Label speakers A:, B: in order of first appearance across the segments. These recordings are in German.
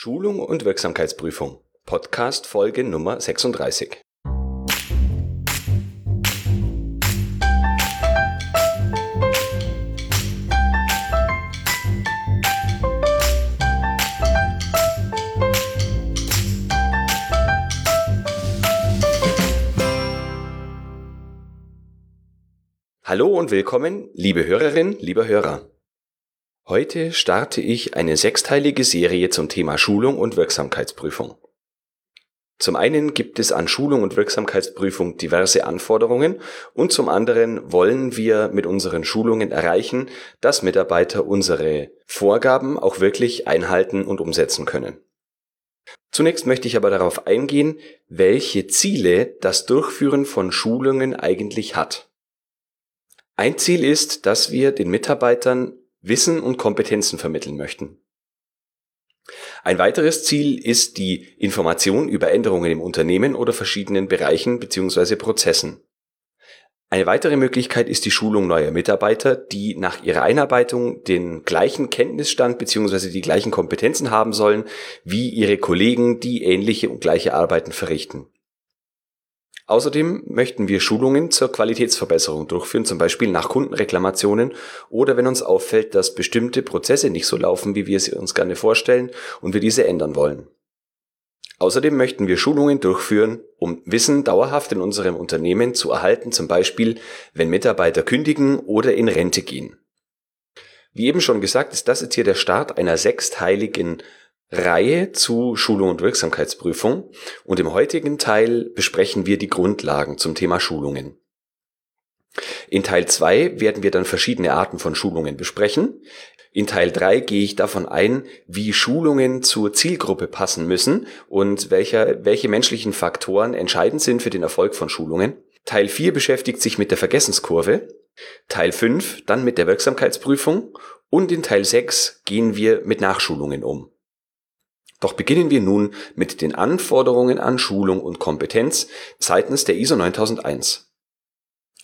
A: Schulung und Wirksamkeitsprüfung. Podcast Folge Nummer 36. Hallo und willkommen, liebe Hörerin, lieber Hörer. Heute starte ich eine sechsteilige Serie zum Thema Schulung und Wirksamkeitsprüfung. Zum einen gibt es an Schulung und Wirksamkeitsprüfung diverse Anforderungen und zum anderen wollen wir mit unseren Schulungen erreichen, dass Mitarbeiter unsere Vorgaben auch wirklich einhalten und umsetzen können. Zunächst möchte ich aber darauf eingehen, welche Ziele das Durchführen von Schulungen eigentlich hat. Ein Ziel ist, dass wir den Mitarbeitern Wissen und Kompetenzen vermitteln möchten. Ein weiteres Ziel ist die Information über Änderungen im Unternehmen oder verschiedenen Bereichen bzw. Prozessen. Eine weitere Möglichkeit ist die Schulung neuer Mitarbeiter, die nach ihrer Einarbeitung den gleichen Kenntnisstand bzw. die gleichen Kompetenzen haben sollen wie ihre Kollegen, die ähnliche und gleiche Arbeiten verrichten. Außerdem möchten wir Schulungen zur Qualitätsverbesserung durchführen, zum Beispiel nach Kundenreklamationen oder wenn uns auffällt, dass bestimmte Prozesse nicht so laufen, wie wir sie uns gerne vorstellen und wir diese ändern wollen. Außerdem möchten wir Schulungen durchführen, um Wissen dauerhaft in unserem Unternehmen zu erhalten, zum Beispiel wenn Mitarbeiter kündigen oder in Rente gehen. Wie eben schon gesagt, ist das jetzt hier der Start einer sechsteiligen Reihe zu Schulung und Wirksamkeitsprüfung und im heutigen Teil besprechen wir die Grundlagen zum Thema Schulungen. In Teil 2 werden wir dann verschiedene Arten von Schulungen besprechen. In Teil 3 gehe ich davon ein, wie Schulungen zur Zielgruppe passen müssen und welche, welche menschlichen Faktoren entscheidend sind für den Erfolg von Schulungen. Teil 4 beschäftigt sich mit der Vergessenskurve. Teil 5 dann mit der Wirksamkeitsprüfung und in Teil 6 gehen wir mit Nachschulungen um. Doch beginnen wir nun mit den Anforderungen an Schulung und Kompetenz seitens der ISO 9001.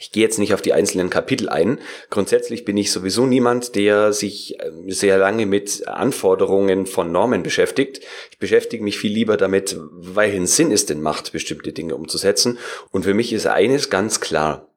A: Ich gehe jetzt nicht auf die einzelnen Kapitel ein. Grundsätzlich bin ich sowieso niemand, der sich ähm, sehr lange mit Anforderungen von Normen beschäftigt. Ich beschäftige mich viel lieber damit, welchen Sinn es denn macht, bestimmte Dinge umzusetzen. Und für mich ist eines ganz klar.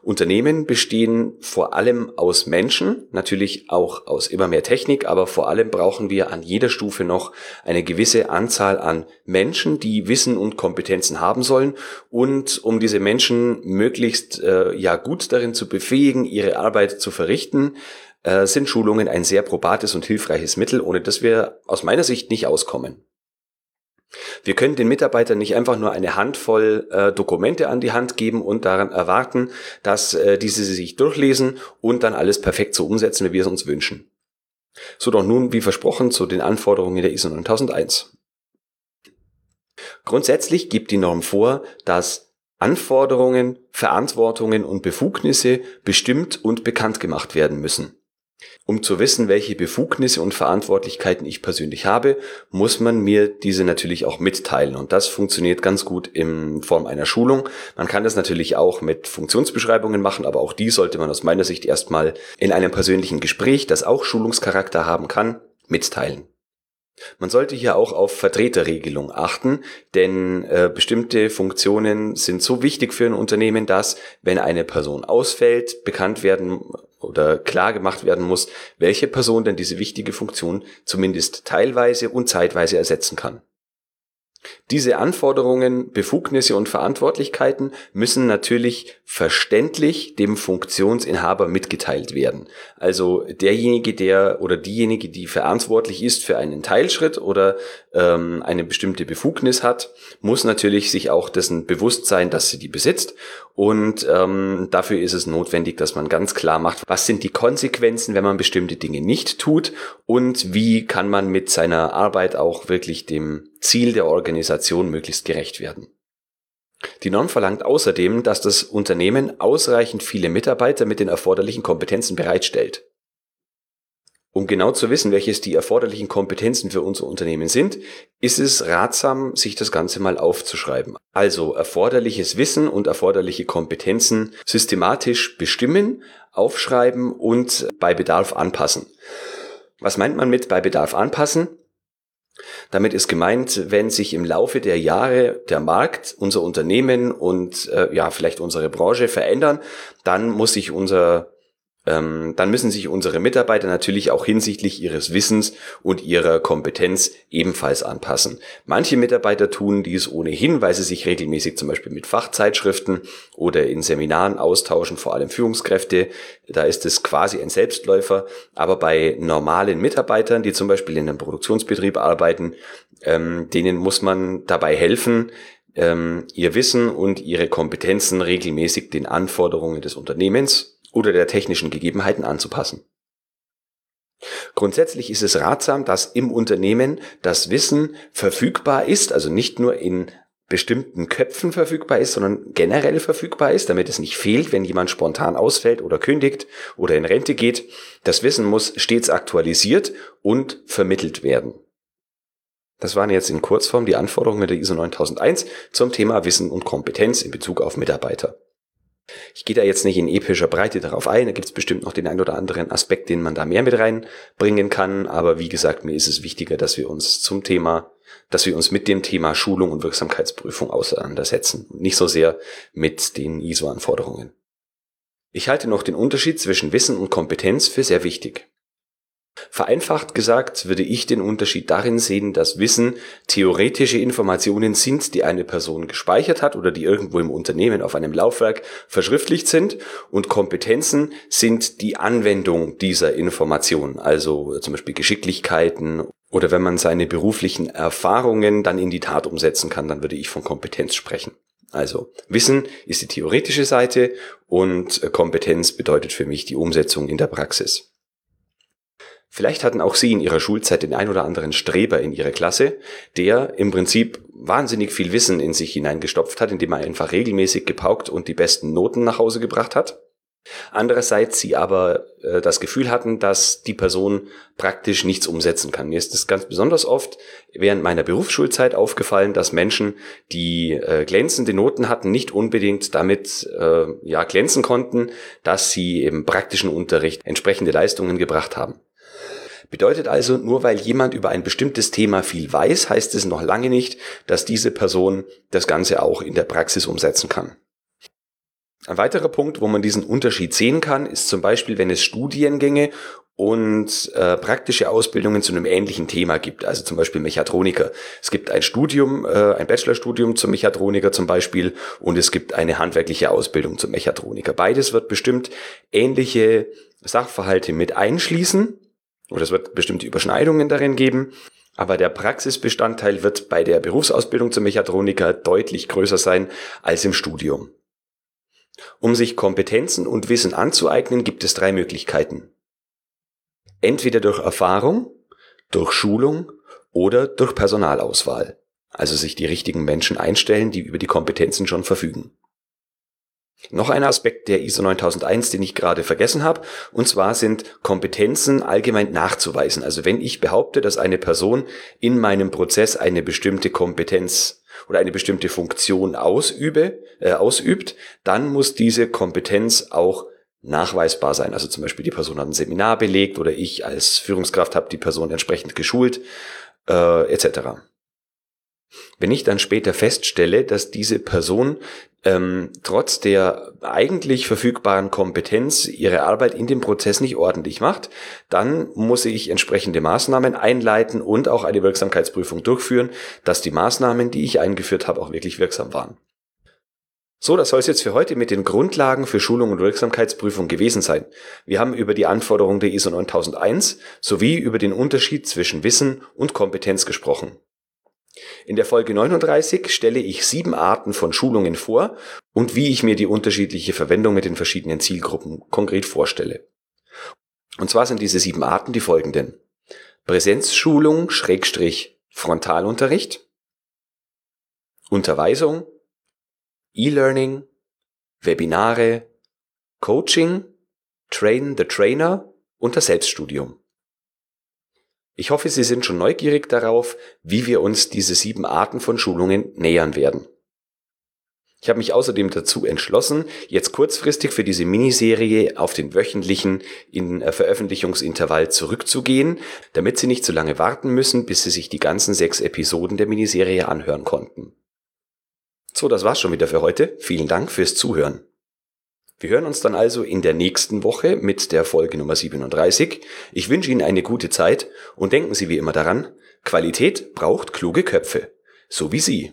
A: Unternehmen bestehen vor allem aus Menschen, natürlich auch aus immer mehr Technik, aber vor allem brauchen wir an jeder Stufe noch eine gewisse Anzahl an Menschen, die Wissen und Kompetenzen haben sollen. Und um diese Menschen möglichst äh, ja gut darin zu befähigen, ihre Arbeit zu verrichten, äh, sind Schulungen ein sehr probates und hilfreiches Mittel, ohne dass wir aus meiner Sicht nicht auskommen. Wir können den Mitarbeitern nicht einfach nur eine Handvoll äh, Dokumente an die Hand geben und daran erwarten, dass äh, diese sich durchlesen und dann alles perfekt so umsetzen, wie wir es uns wünschen. So doch nun, wie versprochen, zu den Anforderungen der ISO 9001. Grundsätzlich gibt die Norm vor, dass Anforderungen, Verantwortungen und Befugnisse bestimmt und bekannt gemacht werden müssen. Um zu wissen, welche Befugnisse und Verantwortlichkeiten ich persönlich habe, muss man mir diese natürlich auch mitteilen. Und das funktioniert ganz gut in Form einer Schulung. Man kann das natürlich auch mit Funktionsbeschreibungen machen, aber auch die sollte man aus meiner Sicht erstmal in einem persönlichen Gespräch, das auch Schulungscharakter haben kann, mitteilen. Man sollte hier auch auf Vertreterregelung achten, denn äh, bestimmte Funktionen sind so wichtig für ein Unternehmen, dass, wenn eine Person ausfällt, bekannt werden oder klar gemacht werden muss, welche Person denn diese wichtige Funktion zumindest teilweise und zeitweise ersetzen kann. Diese Anforderungen, Befugnisse und Verantwortlichkeiten müssen natürlich verständlich dem Funktionsinhaber mitgeteilt werden. Also derjenige, der oder diejenige, die verantwortlich ist für einen Teilschritt oder ähm, eine bestimmte Befugnis hat, muss natürlich sich auch dessen bewusst sein, dass sie die besitzt. Und ähm, dafür ist es notwendig, dass man ganz klar macht, was sind die Konsequenzen, wenn man bestimmte Dinge nicht tut und wie kann man mit seiner Arbeit auch wirklich dem Ziel der Organisation möglichst gerecht werden. Die Norm verlangt außerdem, dass das Unternehmen ausreichend viele Mitarbeiter mit den erforderlichen Kompetenzen bereitstellt. Um genau zu wissen, welches die erforderlichen Kompetenzen für unser Unternehmen sind, ist es ratsam, sich das Ganze mal aufzuschreiben. Also erforderliches Wissen und erforderliche Kompetenzen systematisch bestimmen, aufschreiben und bei Bedarf anpassen. Was meint man mit bei Bedarf anpassen? Damit ist gemeint, wenn sich im Laufe der Jahre der Markt, unser Unternehmen und äh, ja vielleicht unsere Branche verändern, dann muss sich unser dann müssen sich unsere Mitarbeiter natürlich auch hinsichtlich ihres Wissens und ihrer Kompetenz ebenfalls anpassen. Manche Mitarbeiter tun dies ohnehin, weil sie sich regelmäßig zum Beispiel mit Fachzeitschriften oder in Seminaren austauschen, vor allem Führungskräfte. Da ist es quasi ein Selbstläufer. Aber bei normalen Mitarbeitern, die zum Beispiel in einem Produktionsbetrieb arbeiten, ähm, denen muss man dabei helfen, ähm, ihr Wissen und ihre Kompetenzen regelmäßig den Anforderungen des Unternehmens oder der technischen Gegebenheiten anzupassen. Grundsätzlich ist es ratsam, dass im Unternehmen das Wissen verfügbar ist, also nicht nur in bestimmten Köpfen verfügbar ist, sondern generell verfügbar ist, damit es nicht fehlt, wenn jemand spontan ausfällt oder kündigt oder in Rente geht. Das Wissen muss stets aktualisiert und vermittelt werden. Das waren jetzt in Kurzform die Anforderungen der ISO 9001 zum Thema Wissen und Kompetenz in Bezug auf Mitarbeiter. Ich gehe da jetzt nicht in epischer Breite darauf ein, da gibt es bestimmt noch den ein oder anderen Aspekt, den man da mehr mit reinbringen kann, aber wie gesagt, mir ist es wichtiger, dass wir uns zum Thema, dass wir uns mit dem Thema Schulung und Wirksamkeitsprüfung auseinandersetzen, nicht so sehr mit den ISO-Anforderungen. Ich halte noch den Unterschied zwischen Wissen und Kompetenz für sehr wichtig. Vereinfacht gesagt würde ich den Unterschied darin sehen, dass Wissen theoretische Informationen sind, die eine Person gespeichert hat oder die irgendwo im Unternehmen auf einem Laufwerk verschriftlicht sind und Kompetenzen sind die Anwendung dieser Informationen, also zum Beispiel Geschicklichkeiten oder wenn man seine beruflichen Erfahrungen dann in die Tat umsetzen kann, dann würde ich von Kompetenz sprechen. Also Wissen ist die theoretische Seite und Kompetenz bedeutet für mich die Umsetzung in der Praxis. Vielleicht hatten auch Sie in Ihrer Schulzeit den ein oder anderen Streber in Ihrer Klasse, der im Prinzip wahnsinnig viel Wissen in sich hineingestopft hat, indem er einfach regelmäßig gepaukt und die besten Noten nach Hause gebracht hat. Andererseits Sie aber äh, das Gefühl hatten, dass die Person praktisch nichts umsetzen kann. Mir ist es ganz besonders oft während meiner Berufsschulzeit aufgefallen, dass Menschen, die äh, glänzende Noten hatten, nicht unbedingt damit äh, ja glänzen konnten, dass sie im praktischen Unterricht entsprechende Leistungen gebracht haben. Bedeutet also, nur weil jemand über ein bestimmtes Thema viel weiß, heißt es noch lange nicht, dass diese Person das Ganze auch in der Praxis umsetzen kann. Ein weiterer Punkt, wo man diesen Unterschied sehen kann, ist zum Beispiel, wenn es Studiengänge und äh, praktische Ausbildungen zu einem ähnlichen Thema gibt, also zum Beispiel Mechatroniker. Es gibt ein Studium, äh, ein Bachelorstudium zum Mechatroniker zum Beispiel und es gibt eine handwerkliche Ausbildung zum Mechatroniker. Beides wird bestimmt ähnliche Sachverhalte mit einschließen oder es wird bestimmte Überschneidungen darin geben. Aber der Praxisbestandteil wird bei der Berufsausbildung zum Mechatroniker deutlich größer sein als im Studium. Um sich Kompetenzen und Wissen anzueignen, gibt es drei Möglichkeiten. Entweder durch Erfahrung, durch Schulung oder durch Personalauswahl. Also sich die richtigen Menschen einstellen, die über die Kompetenzen schon verfügen. Noch ein Aspekt der ISO 9001, den ich gerade vergessen habe, und zwar sind Kompetenzen allgemein nachzuweisen. Also wenn ich behaupte, dass eine Person in meinem Prozess eine bestimmte Kompetenz oder eine bestimmte Funktion ausübe, äh, ausübt, dann muss diese Kompetenz auch nachweisbar sein. Also zum Beispiel die Person hat ein Seminar belegt oder ich als Führungskraft habe die Person entsprechend geschult, äh, etc. Wenn ich dann später feststelle, dass diese Person ähm, trotz der eigentlich verfügbaren Kompetenz ihre Arbeit in dem Prozess nicht ordentlich macht, dann muss ich entsprechende Maßnahmen einleiten und auch eine Wirksamkeitsprüfung durchführen, dass die Maßnahmen, die ich eingeführt habe, auch wirklich wirksam waren. So, das soll es jetzt für heute mit den Grundlagen für Schulung und Wirksamkeitsprüfung gewesen sein. Wir haben über die Anforderungen der ISO 9001 sowie über den Unterschied zwischen Wissen und Kompetenz gesprochen. In der Folge 39 stelle ich sieben Arten von Schulungen vor und wie ich mir die unterschiedliche Verwendung mit den verschiedenen Zielgruppen konkret vorstelle. Und zwar sind diese sieben Arten die folgenden. Präsenzschulung, Schrägstrich, Frontalunterricht, Unterweisung, E-Learning, Webinare, Coaching, Train the Trainer und das Selbststudium. Ich hoffe, Sie sind schon neugierig darauf, wie wir uns diese sieben Arten von Schulungen nähern werden. Ich habe mich außerdem dazu entschlossen, jetzt kurzfristig für diese Miniserie auf den wöchentlichen in äh, Veröffentlichungsintervall zurückzugehen, damit Sie nicht zu lange warten müssen, bis Sie sich die ganzen sechs Episoden der Miniserie anhören konnten. So, das war's schon wieder für heute. Vielen Dank fürs Zuhören. Wir hören uns dann also in der nächsten Woche mit der Folge Nummer 37. Ich wünsche Ihnen eine gute Zeit und denken Sie wie immer daran, Qualität braucht kluge Köpfe. So wie Sie.